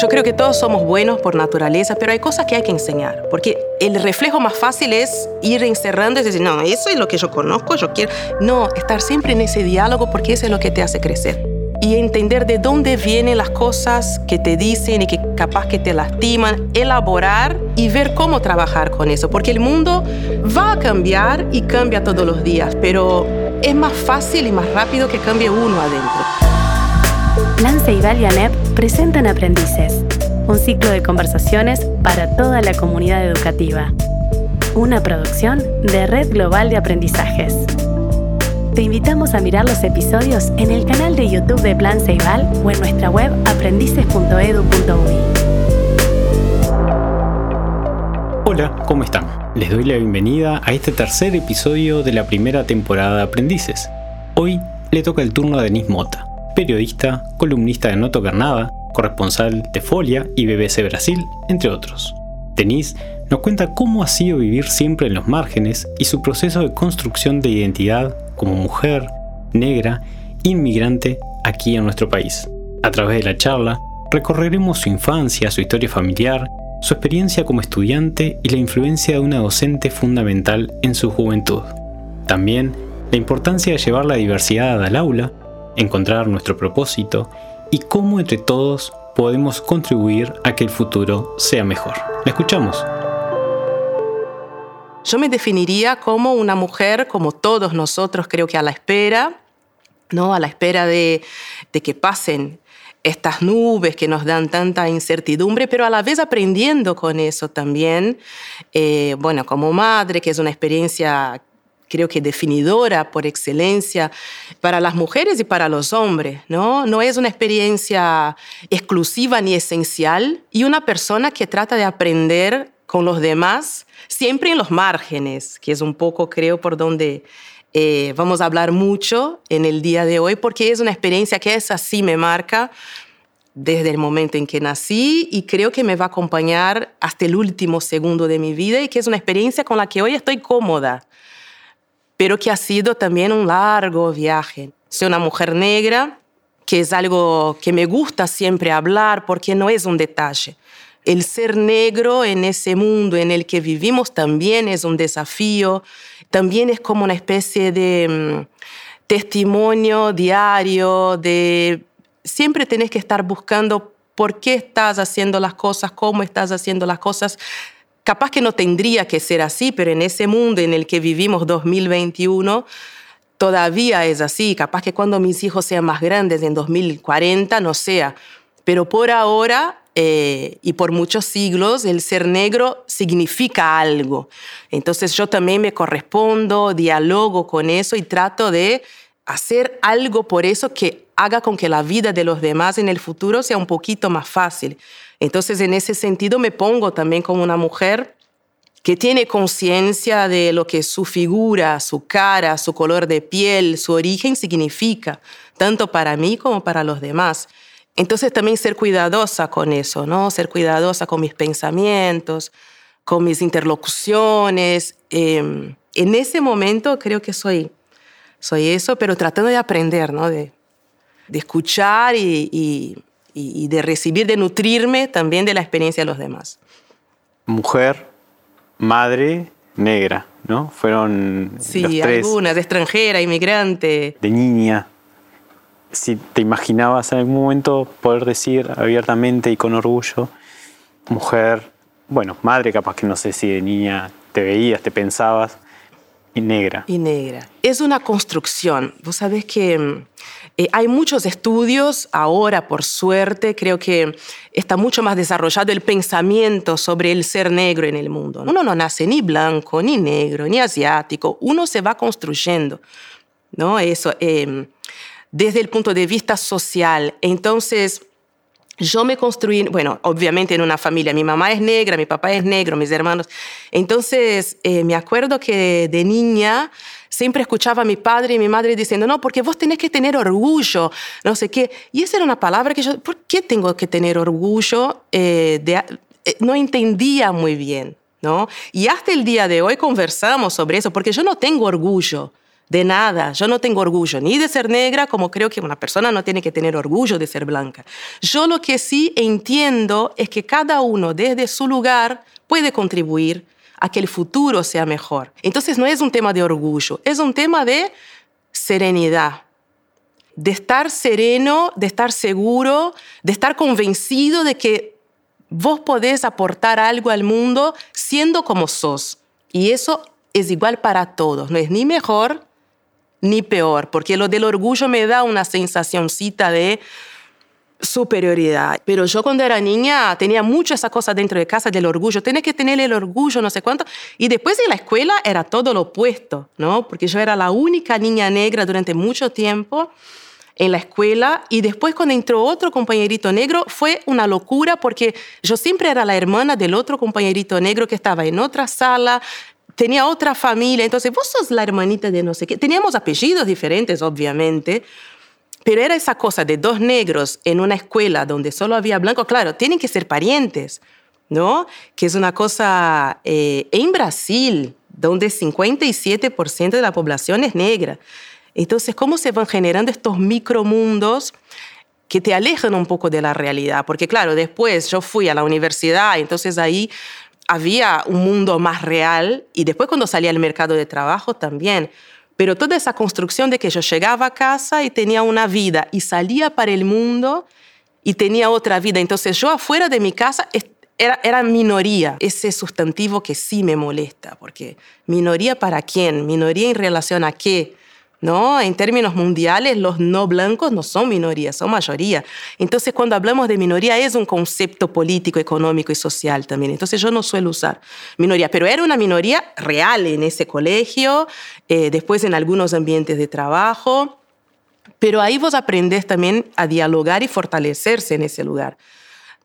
Yo creo que todos somos buenos por naturaleza, pero hay cosas que hay que enseñar, porque el reflejo más fácil es ir encerrando y decir, no, eso es lo que yo conozco, yo quiero... No, estar siempre en ese diálogo porque eso es lo que te hace crecer. Y entender de dónde vienen las cosas que te dicen y que capaz que te lastiman, elaborar y ver cómo trabajar con eso, porque el mundo va a cambiar y cambia todos los días, pero es más fácil y más rápido que cambie uno adentro. Plan Ceibal y ANEP presentan Aprendices, un ciclo de conversaciones para toda la comunidad educativa. Una producción de Red Global de Aprendizajes. Te invitamos a mirar los episodios en el canal de YouTube de Plan Ceibal o en nuestra web aprendices.edu.uy. Hola, ¿cómo están? Les doy la bienvenida a este tercer episodio de la primera temporada de Aprendices. Hoy le toca el turno a Denise Mota periodista, columnista de No Tocar corresponsal de Folia y BBC Brasil, entre otros. Denise nos cuenta cómo ha sido vivir siempre en los márgenes y su proceso de construcción de identidad como mujer, negra, inmigrante aquí en nuestro país. A través de la charla, recorreremos su infancia, su historia familiar, su experiencia como estudiante y la influencia de una docente fundamental en su juventud. También la importancia de llevar la diversidad al aula encontrar nuestro propósito y cómo entre todos podemos contribuir a que el futuro sea mejor. ¿La escuchamos? Yo me definiría como una mujer, como todos nosotros, creo que a la espera, ¿no? a la espera de, que pasen estas nubes que nos dan tanta incertidumbre, pero a la vez aprendiendo con eso también. Eh, bueno, como madre, que es una experiencia creo que definidora por excelencia para las mujeres y para los hombres, ¿no? No es una experiencia exclusiva ni esencial y una persona que trata de aprender con los demás, siempre en los márgenes, que es un poco, creo, por donde eh, vamos a hablar mucho en el día de hoy, porque es una experiencia que es así, me marca desde el momento en que nací y creo que me va a acompañar hasta el último segundo de mi vida y que es una experiencia con la que hoy estoy cómoda pero que ha sido también un largo viaje. Soy una mujer negra, que es algo que me gusta siempre hablar porque no es un detalle. El ser negro en ese mundo en el que vivimos también es un desafío, también es como una especie de mm, testimonio diario, de siempre tenés que estar buscando por qué estás haciendo las cosas, cómo estás haciendo las cosas, Capaz que no tendría que ser así, pero en ese mundo en el que vivimos 2021, todavía es así. Capaz que cuando mis hijos sean más grandes, en 2040, no sea. Pero por ahora eh, y por muchos siglos, el ser negro significa algo. Entonces yo también me correspondo, dialogo con eso y trato de hacer algo por eso que haga con que la vida de los demás en el futuro sea un poquito más fácil. Entonces, en ese sentido, me pongo también como una mujer que tiene conciencia de lo que su figura, su cara, su color de piel, su origen significa, tanto para mí como para los demás. Entonces también ser cuidadosa con eso, ¿no? Ser cuidadosa con mis pensamientos, con mis interlocuciones. Em, en ese momento creo que soy, soy eso, pero tratando de aprender, ¿no? De, de escuchar y, y, de recibir, de nutrirme también de la experiencia de los demás. Mujer, madre, negra, ¿no? Fueron sí, los tres. algunas, de extranjera, inmigrante. De niña. Si te imaginabas en algún momento poder decir abiertamente y con orgullo, mujer, bueno, madre, capaz que no sé si de niña te veías, te pensabas, y negra. Y negra. Es una construcción. Vos sabés que mm, eh, hay muchos estudios ahora, por suerte, creo que está mucho más desarrollado el pensamiento sobre el ser negro en el mundo. Uno no nace ni blanco, ni negro, ni asiático. Uno se va construyendo. ¿no? Eso, em, desde el punto de vista social. Entonces, yo me construí, bueno, obviamente en una familia, mi mamá es negra, mi papá es negro, mis hermanos. Entonces, eh, me acuerdo que de niña siempre escuchaba a mi padre y mi madre diciendo, no, porque vos tenés que tener orgullo, no sé qué. Y esa era una palabra que yo, ¿por qué tengo que tener orgullo? Eh, eh, no entendía muy bien, ¿no? Y hasta el día de hoy conversamos sobre eso, porque yo no tengo orgullo de nada. Yo no tengo orgullo ni de ser negra, como creo que una persona no tiene que tener orgullo de ser blanca. Yo lo que sí entiendo es que cada uno desde su lugar puede contribuir a que el futuro sea mejor. Entonces no es un tema de orgullo, es un tema de serenidad, de estar sereno, de estar seguro, de estar convencido de que vos podés aportar algo al mundo siendo como sos. Y eso es igual para todos, no es ni mejor ni peor, porque lo del orgullo me da una sensacióncita de superioridad. Pero yo cuando era niña tenía mucho esa cosa dentro de casa del orgullo. Tienes que tener el orgullo, no sé cuánto. Y después en la escuela era todo lo opuesto, ¿no? Porque yo era la única niña negra durante mucho tiempo en la escuela y después cuando entró otro compañerito negro fue una locura porque yo siempre era la hermana del otro compañerito negro que estaba en otra sala, tenía otra familia, entonces vos sos la hermanita de no sé qué. Teníamos apellidos diferentes, obviamente, pero era esa cosa de dos negros en una escuela donde solo había blancos, claro, tienen que ser parientes, ¿no? Que es una cosa, eh, en Brasil, donde 57% de la población es negra. Entonces, ¿cómo se van generando estos micromundos que te alejan un poco de la realidad? Porque claro, después yo fui a la universidad, entonces ahí había un mundo más real y después cuando salía al mercado de trabajo también. Pero toda esa construcción de que yo llegaba a casa y tenía una vida y salía para el mundo y tenía otra vida. Entonces yo afuera de mi casa era, era minoría. Ese sustantivo que sí me molesta, porque minoría para quién, minoría en relación a qué. ¿No? En términos mundiales, los no blancos no son minoría, son mayoría. Entonces, cuando hablamos de minoría, es un concepto político, económico y social también. Entonces, yo no suelo usar minoría, pero era una minoría real en ese colegio, eh, después en algunos ambientes de trabajo. Pero ahí vos aprendés también a dialogar y fortalecerse en ese lugar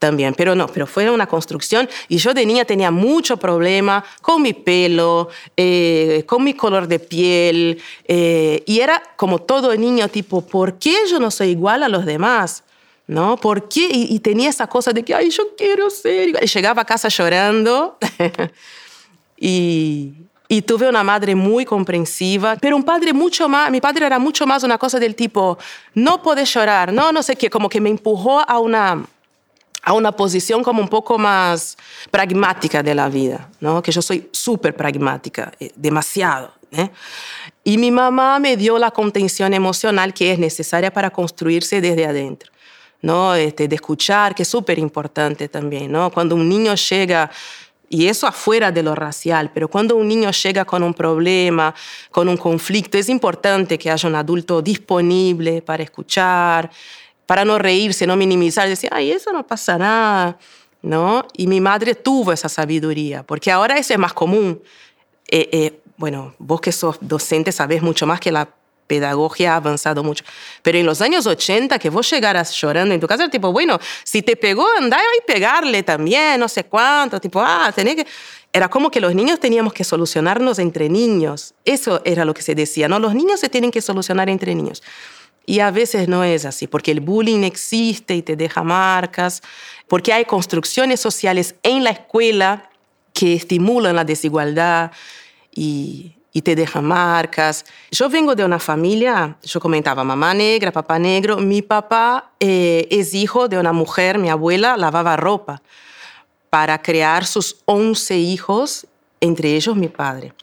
también, pero no, pero fue una construcción y yo de niña tenía mucho problema con mi pelo, eh, con mi color de piel eh, y era como todo niño tipo, ¿por qué yo no soy igual a los demás? ¿No? ¿Por qué? Y, tenía esa cosa de que, ay, yo quiero ser igual. Y llegaba a casa llorando y, y tuve una madre muy comprensiva, pero un padre mucho más, mi padre era mucho más una cosa del tipo, no puedes llorar, no, no sé qué, como que me empujó a una, a una posición como un poco más pragmática de la vida, ¿no? que yo soy súper pragmática, eh, demasiado. ¿eh? Y mi mamá me dio la contención emocional que es necesaria para construirse desde adentro. ¿no? Este, de escuchar, que es súper importante también. ¿no? Cuando un niño llega, y eso afuera de lo racial, pero cuando un niño llega con un problema, con un conflicto, es importante que haya un adulto disponible para escuchar, para no reírse, no minimizar, decir, ay, eso no pasa nada, ¿no? Y mi madre tuvo esa sabiduría, porque ahora eso es más común. Eh, eh, bueno, vos que sos docente sabés mucho más que la pedagogía ha avanzado mucho. Pero en los años 80, que vos llegaras llorando en tu casa, tipo, bueno, si te pegó, anda y pegarle también, no sé cuánto, tipo, ah, tenés que... Era como que los niños teníamos que solucionarnos entre niños. Eso era lo que se decía, ¿no? Los niños se tienen que solucionar entre niños. Y a veces no es así, porque el bullying existe y te deja marcas, porque hay construcciones sociales en la escuela que estimulan la desigualdad y, te dejan marcas. Yo vengo de una familia, yo comentaba, mamá negra, papá negro. Mi papá eh, es hijo de una mujer, mi abuela lavaba ropa para crear sus 11 hijos, entre ellos mi padre.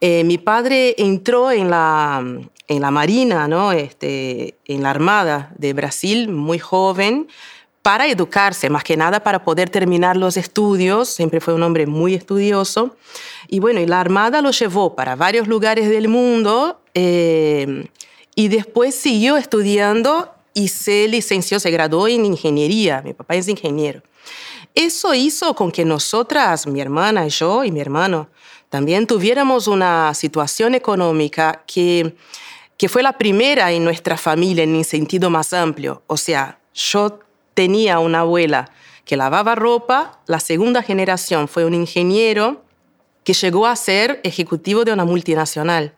Eh, mi padre entró en la, en la Marina, ¿no? este, en la Armada de Brasil, muy joven, para educarse, más que nada para poder terminar los estudios. Siempre fue un hombre muy estudioso. Y bueno, y la Armada lo llevó para varios lugares del mundo eh, y después siguió estudiando y se licenció, se graduó en ingeniería. Mi papá es ingeniero. Eso hizo con que nosotras, mi hermana yo y mi hermano, también tuviéramos una situación económica que que fue la primera en nuestra familia en el sentido más amplio. O sea, yo tenía una abuela que lavaba ropa, la segunda generación fue un ingeniero que llegó a ser ejecutivo de una multinacional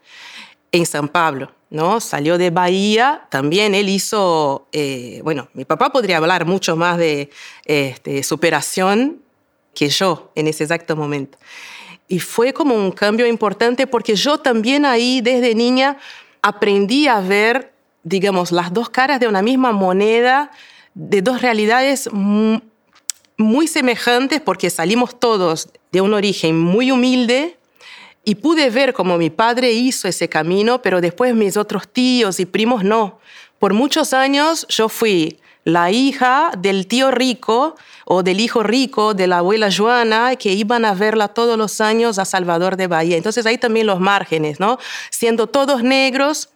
en San Pablo. ¿no? Salió de Bahía, también él hizo, eh, bueno, mi papá podría hablar mucho más de este, superación que yo en ese exacto momento. y fue como un cambio importante porque yo también ahí desde niña aprendí a ver, digamos, las dos caras de una misma moneda, de dos realidades muy semejantes porque salimos todos de un origen muy humilde y pude ver cómo mi padre hizo ese camino, pero después mis otros tíos y primos no. Por muchos años yo fui la hija del tío rico o del hijo rico de la abuela Joana que iban a verla todos los años a Salvador de Bahía. Entonces ahí también los márgenes, ¿no? Siendo todos negros,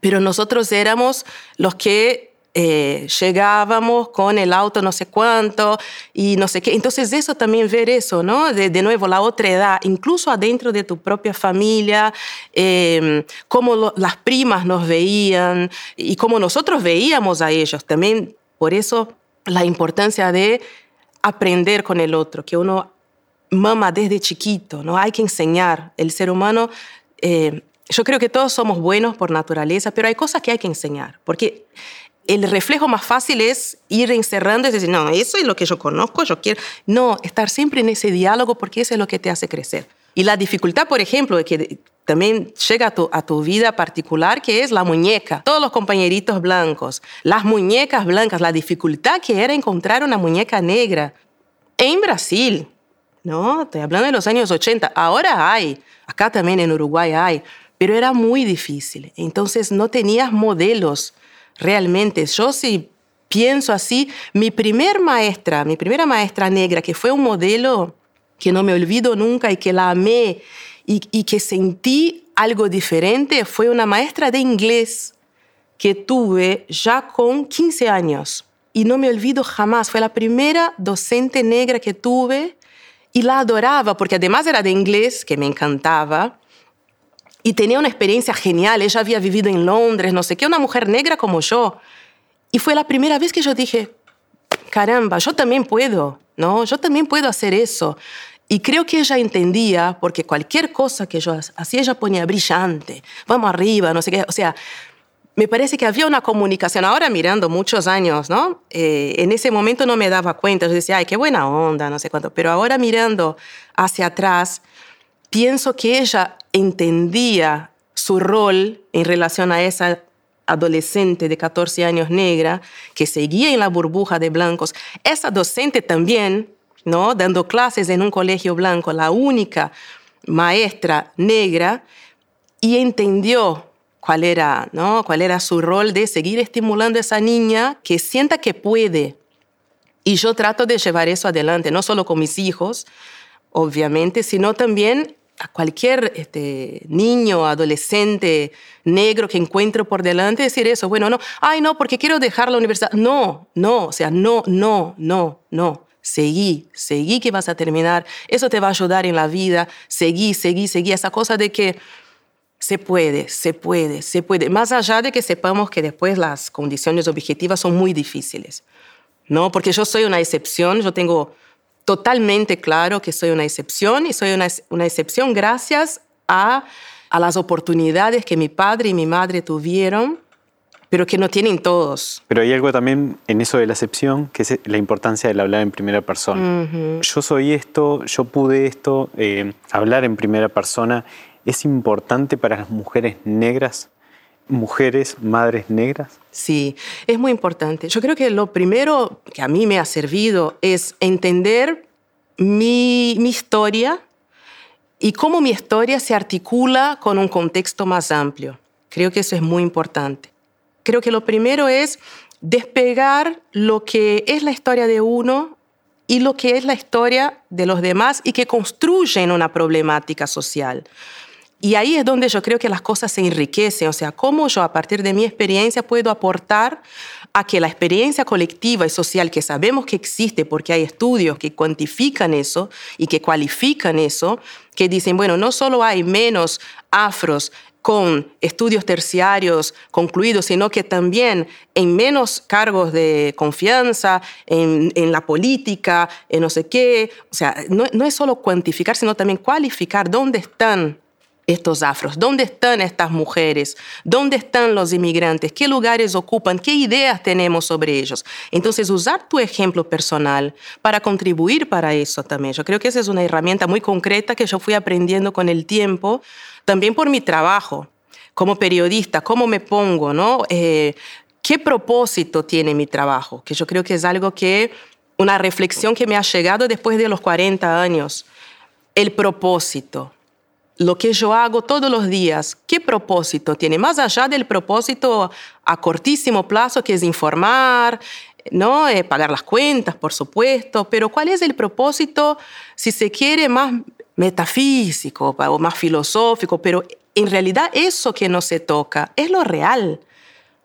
pero nosotros éramos los que eh, llegábamos con el auto no sé cuánto y no sé qué. Entonces eso también ver eso, ¿no? De, nuevo, la otra edad, incluso adentro de tu propia familia, eh, cómo las primas nos veían y cómo nosotros veíamos a ellos. También por eso la importancia de aprender con el otro, que uno mama desde chiquito, ¿no? Hay que enseñar. El ser humano... Eh, yo creo que todos somos buenos por naturaleza, pero hay cosas que hay que enseñar, porque el reflejo más fácil es ir encerrando y decir, no, eso es lo que yo conozco, yo quiero. No, estar siempre en ese diálogo porque eso es lo que te hace crecer. Y la dificultad, por ejemplo, que también llega a tu, vida particular, que es la muñeca. Todos los compañeritos blancos, las muñecas blancas, la dificultad que era encontrar una muñeca negra. En Brasil, ¿no? Estoy hablando de los años 80. Ahora hay, acá también en Uruguay hay, pero era muy difícil. Entonces no tenías modelos realmente. Yo sí pienso así, mi primer maestra, mi primera maestra negra, que fue un modelo que no me olvido nunca y que la amé y, que sentí algo diferente, fue una maestra de inglés que tuve ya con 15 años. Y no me olvido jamás, fue la primera docente negra que tuve y la adoraba, porque además era de inglés, que me encantaba, y tenía una experiencia genial. Ella había vivido en Londres, no sé qué, una mujer negra como yo. Y fue la primera vez que yo dije, caramba, yo también puedo, ¿no? Yo también puedo hacer eso. Y creo que ella entendía, porque cualquier cosa que yo hacía, ella ponía brillante, vamos arriba, no sé qué. O sea, me parece que había una comunicación. Ahora mirando muchos años, ¿no? Eh, en ese momento no me daba cuenta. Yo decía, ay, qué buena onda, no sé cuánto. Pero ahora mirando hacia atrás, pienso que ella entendía su rol en relación a esa adolescente de 14 años negra que seguía en la burbuja de blancos. Esa docente también, ¿no? dando clases en un colegio blanco, la única maestra negra, y entendió cuál era, ¿no? cuál era su rol de seguir estimulando a esa niña que sienta que puede. Y yo trato de llevar eso adelante, no solo con mis hijos, obviamente, sino también a cualquier este, niño, adolescente negro que encuentro por delante decir eso. Bueno, no, ay, no, porque quiero dejar la universidad. No, no, o sea, no, no, no, no. Seguí, seguí que vas a terminar. Eso te va a ayudar en la vida. Seguí, seguí, seguí. Esa cosa de que se puede, se puede, se puede. Más allá de que sepamos que después las condiciones objetivas son muy difíciles. ¿no? Porque yo soy una excepción, yo tengo totalmente claro que soy una excepción y soy una, una excepción gracias a, a las oportunidades que mi padre y mi madre tuvieron pero que no tienen todos. Pero hay algo también en eso de la excepción, que es la importancia del hablar en primera persona. Yo soy esto, yo pude esto, eh, hablar en primera persona es importante para las mujeres negras mujeres, madres negras? Sí, es muy importante. Yo creo que lo primero que a mí me ha servido es entender mi, historia y cómo mi historia se articula con un contexto más amplio. Creo que eso es muy importante. Creo que lo primero es despegar lo que es la historia de uno y lo que es la historia de los demás y que construyen una problemática social. Y ahí es donde yo creo que las cosas se enriquecen, o sea, cómo yo a partir de mi experiencia puedo aportar a que la experiencia colectiva y social que sabemos que existe, porque hay estudios que cuantifican eso y que cualifican eso, que dicen, bueno, no solo hay menos afros con estudios terciarios concluidos, sino que también en menos cargos de confianza, en, la política, en no sé qué. O sea, no, no es solo cuantificar, sino también cualificar dónde están estos afros? ¿Dónde están estas mujeres? ¿Dónde están los inmigrantes? ¿Qué lugares ocupan? ¿Qué ideas tenemos sobre ellos? Entonces, usar tu ejemplo personal para contribuir para eso también. Yo creo que esa es una herramienta muy concreta que yo fui aprendiendo con el tiempo, también por mi trabajo como periodista, cómo me pongo, ¿no? Eh, ¿Qué propósito tiene mi trabajo? Que yo creo que es algo que, una reflexión que me ha llegado después de los 40 años. El propósito lo que yo hago todos los días, ¿qué propósito tiene? Más allá del propósito a cortísimo plazo, que es informar, ¿no? Eh, pagar las cuentas, por supuesto, pero ¿cuál es el propósito, si se quiere, más metafísico o más filosófico? Pero en realidad eso que no se toca es lo real,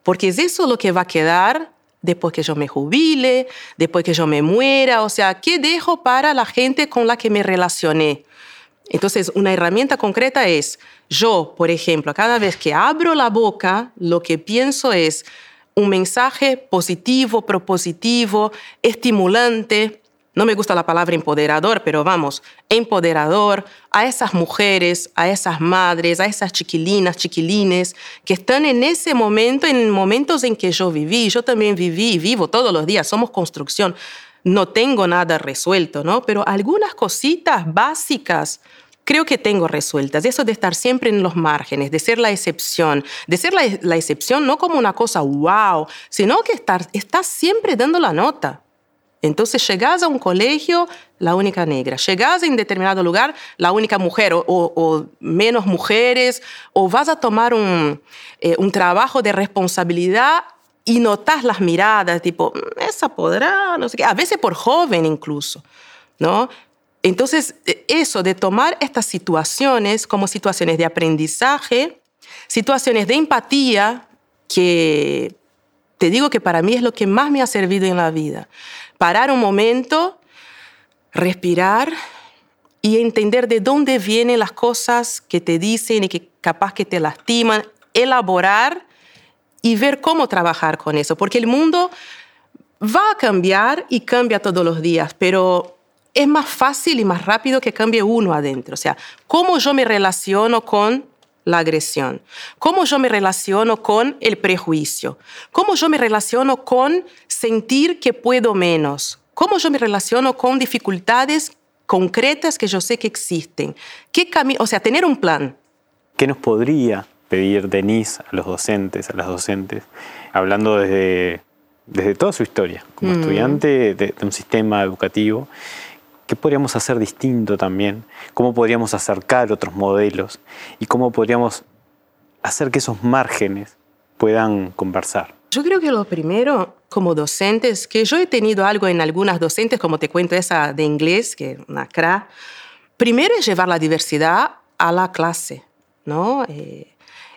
porque es eso lo que va a quedar después que yo me jubile, después que yo me muera, o sea, ¿qué dejo para la gente con la que me relacioné? Entonces, una herramienta concreta es, yo, por ejemplo, cada vez que abro la boca, lo que pienso es un mensaje positivo, propositivo, estimulante. No me gusta la palabra empoderador, pero vamos, empoderador a esas mujeres, a esas madres, a esas chiquilinas, chiquilines que están en ese momento, en momentos en que yo viví. Yo también viví y vivo todos los días, somos construcción no tengo nada resuelto, ¿no? Pero algunas cositas básicas creo que tengo resueltas. Eso de estar siempre en los márgenes, de ser la excepción, de ser la, excepción no como una cosa wow, sino que estar, estás siempre dando la nota. Entonces llegas a un colegio, la única negra. Llegas en determinado lugar, la única mujer o, menos mujeres. O vas a tomar un, eh, un trabajo de responsabilidad y notas las miradas, tipo, mm, esa podrá, no sé qué, a veces por joven incluso, ¿no? Entonces, e, eso de tomar estas situaciones como situaciones de aprendizaje, situaciones de empatía, que te digo que para mí es lo que más me ha servido en la vida. Parar un momento, respirar y entender de dónde vienen las cosas que te dicen y que capaz que te lastiman, elaborar y ver cómo trabajar con eso, porque el mundo va a cambiar y cambia todos los días, pero es más fácil y más rápido que cambie uno adentro. O sea, cómo yo me relaciono con la agresión, cómo yo me relaciono con el prejuicio, cómo yo me relaciono con sentir que puedo menos, cómo yo me relaciono con dificultades concretas que yo sé que existen. ¿Qué o sea, tener un plan. ¿Qué nos podría pedir Denise a los docentes, a las docentes, hablando desde, desde toda su historia, como mm. estudiante de, un sistema educativo, ¿qué podríamos hacer distinto también? ¿Cómo podríamos acercar otros modelos? ¿Y cómo podríamos hacer que esos márgenes puedan conversar? Yo creo que lo primero, como docentes, que yo he tenido algo en algunas docentes, como te cuento esa de inglés, que es una CRA, primero es llevar la diversidad a la clase, ¿no? Eh,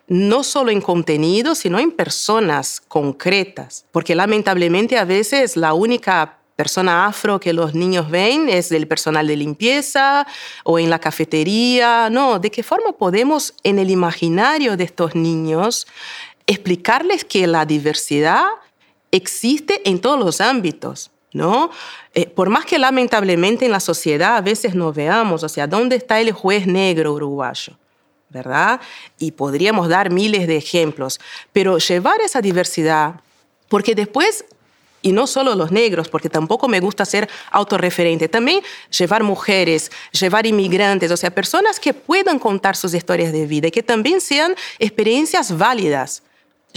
no solo en contenido, sino en personas concretas, porque lamentablemente a veces la única persona afro que los niños ven es del personal de limpieza o en la cafetería. No, ¿de qué forma podemos en el imaginario de estos niños explicarles que la diversidad existe en todos los ámbitos? ¿No? Eh, por más que lamentablemente en la sociedad a veces no veamos, o sea, ¿dónde está el juez negro uruguayo? ¿Verdad? Y podríamos dar miles de ejemplos, pero llevar esa diversidad, porque después, y no solo los negros, porque tampoco me gusta ser autorreferente, también llevar mujeres, llevar inmigrantes, o sea, personas que puedan contar sus historias de vida y que también sean experiencias válidas.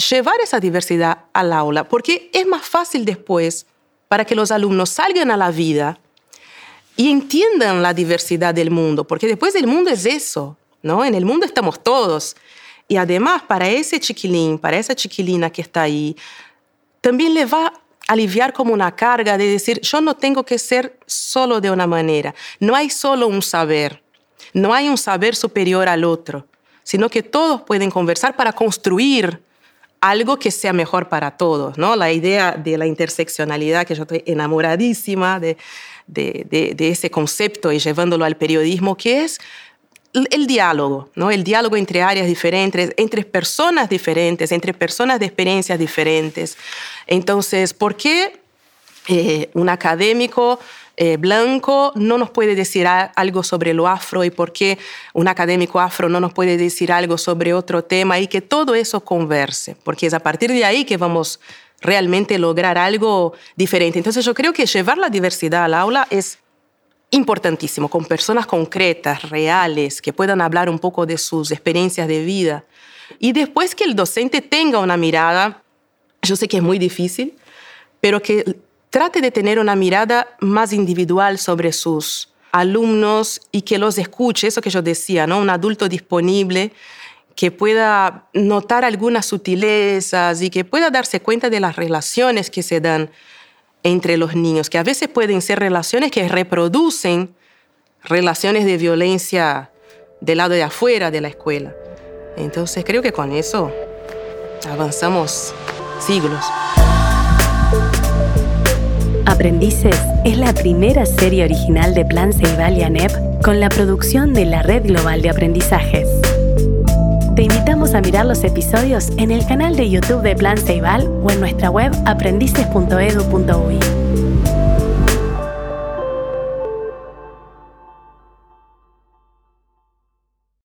Llevar esa diversidad al aula, porque es más fácil después para que los alumnos salgan a la vida y entiendan la diversidad del mundo, porque después el mundo es eso, ¿no? En el mundo estamos todos. Y además, para ese chiquilín, para esa chiquilina que está ahí, también le va a aliviar como una carga de decir, yo no tengo que ser solo de una manera. No hay solo un saber. No hay un saber superior al otro, sino que todos pueden conversar para construir algo que sea mejor para todos, ¿no? La idea de la interseccionalidad, que yo estoy enamoradísima de, de, ese concepto y llevándolo al periodismo, que es el diálogo, ¿no? El diálogo entre áreas diferentes, entre personas diferentes, entre personas de experiencias diferentes. Entonces, ¿por qué eh, un académico eh, blanco no nos puede decir algo sobre lo afro y por qué un académico afro no nos puede decir algo sobre otro tema y que todo eso converse, porque es a partir de ahí que vamos realmente lograr algo diferente. Entonces yo creo que llevar la diversidad al aula es importantísimo, con personas concretas, reales, que puedan hablar un poco de sus experiencias de vida. Y después que el docente tenga una mirada, yo sé que es muy difícil, pero que trate de tener una mirada más individual sobre sus alumnos y que los escuche, eso que yo decía, ¿no? Un adulto disponible que pueda notar algunas sutilezas y que pueda darse cuenta de las relaciones que se dan entre los niños, que a veces pueden ser relaciones que reproducen relaciones de violencia del lado de afuera de la escuela. Entonces creo que con eso avanzamos siglos. Aprendices es la primera serie original de Plan Ceibal y ANEP con la producción de la Red Global de Aprendizajes. Te invitamos a mirar los episodios en el canal de YouTube de Plan Ceibal o en nuestra web aprendices.edu.uy.